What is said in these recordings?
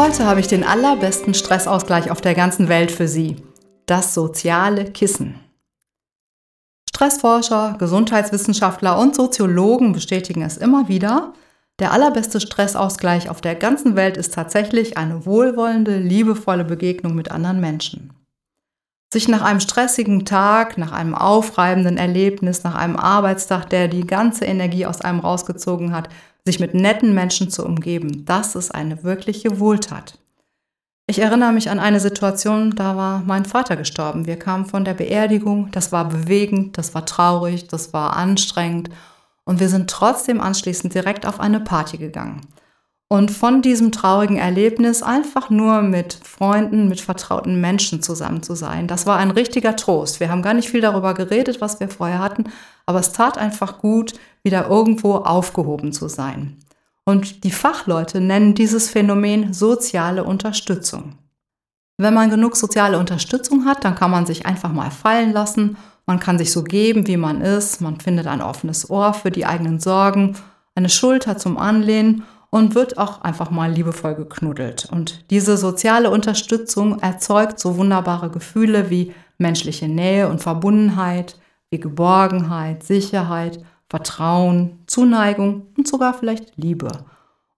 Heute habe ich den allerbesten Stressausgleich auf der ganzen Welt für Sie. Das soziale Kissen. Stressforscher, Gesundheitswissenschaftler und Soziologen bestätigen es immer wieder. Der allerbeste Stressausgleich auf der ganzen Welt ist tatsächlich eine wohlwollende, liebevolle Begegnung mit anderen Menschen. Sich nach einem stressigen Tag, nach einem aufreibenden Erlebnis, nach einem Arbeitstag, der die ganze Energie aus einem rausgezogen hat, sich mit netten Menschen zu umgeben, das ist eine wirkliche Wohltat. Ich erinnere mich an eine Situation, da war mein Vater gestorben. Wir kamen von der Beerdigung, das war bewegend, das war traurig, das war anstrengend und wir sind trotzdem anschließend direkt auf eine Party gegangen. Und von diesem traurigen Erlebnis einfach nur mit Freunden, mit vertrauten Menschen zusammen zu sein, das war ein richtiger Trost. Wir haben gar nicht viel darüber geredet, was wir vorher hatten, aber es tat einfach gut, wieder irgendwo aufgehoben zu sein. Und die Fachleute nennen dieses Phänomen soziale Unterstützung. Wenn man genug soziale Unterstützung hat, dann kann man sich einfach mal fallen lassen, man kann sich so geben, wie man ist, man findet ein offenes Ohr für die eigenen Sorgen, eine Schulter zum Anlehnen und wird auch einfach mal liebevoll geknuddelt. Und diese soziale Unterstützung erzeugt so wunderbare Gefühle wie menschliche Nähe und Verbundenheit, wie Geborgenheit, Sicherheit, Vertrauen, Zuneigung und sogar vielleicht Liebe.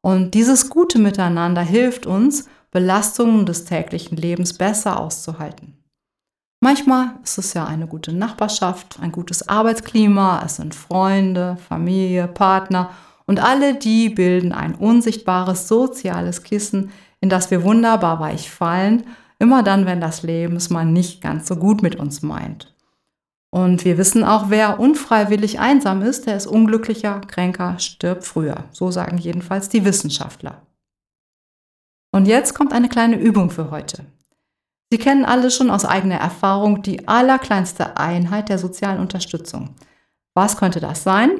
Und dieses gute Miteinander hilft uns, Belastungen des täglichen Lebens besser auszuhalten. Manchmal ist es ja eine gute Nachbarschaft, ein gutes Arbeitsklima, es sind Freunde, Familie, Partner und alle die bilden ein unsichtbares soziales Kissen, in das wir wunderbar weich fallen, immer dann, wenn das Leben es mal nicht ganz so gut mit uns meint. Und wir wissen auch, wer unfreiwillig einsam ist, der ist unglücklicher, kränker, stirbt früher. So sagen jedenfalls die Wissenschaftler. Und jetzt kommt eine kleine Übung für heute. Sie kennen alle schon aus eigener Erfahrung die allerkleinste Einheit der sozialen Unterstützung. Was könnte das sein?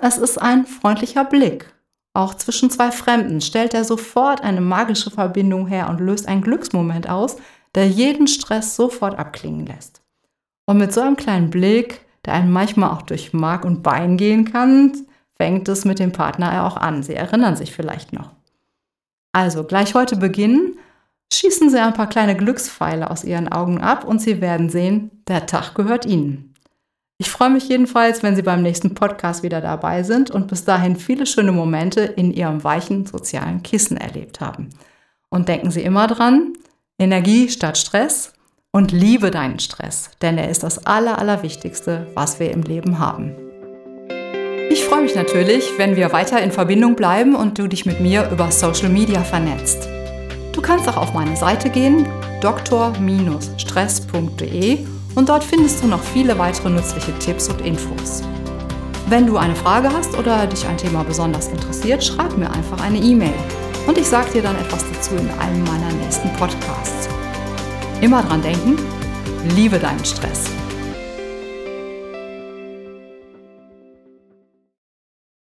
Es ist ein freundlicher Blick. Auch zwischen zwei Fremden stellt er sofort eine magische Verbindung her und löst einen Glücksmoment aus, der jeden Stress sofort abklingen lässt. Und mit so einem kleinen Blick, der einem manchmal auch durch Mark und Bein gehen kann, fängt es mit dem Partner ja auch an. Sie erinnern sich vielleicht noch. Also gleich heute beginnen, schießen Sie ein paar kleine Glückspfeile aus Ihren Augen ab und Sie werden sehen, der Tag gehört Ihnen. Ich freue mich jedenfalls, wenn Sie beim nächsten Podcast wieder dabei sind und bis dahin viele schöne Momente in Ihrem weichen sozialen Kissen erlebt haben. Und denken Sie immer dran, Energie statt Stress und liebe deinen Stress, denn er ist das Aller, Allerwichtigste, was wir im Leben haben. Ich freue mich natürlich, wenn wir weiter in Verbindung bleiben und du dich mit mir über Social Media vernetzt. Du kannst auch auf meine Seite gehen, dr-stress.de und dort findest du noch viele weitere nützliche Tipps und Infos. Wenn du eine Frage hast oder dich ein Thema besonders interessiert, schreib mir einfach eine E-Mail und ich sage dir dann etwas dazu in einem meiner nächsten Podcasts. Immer dran denken, liebe deinen Stress.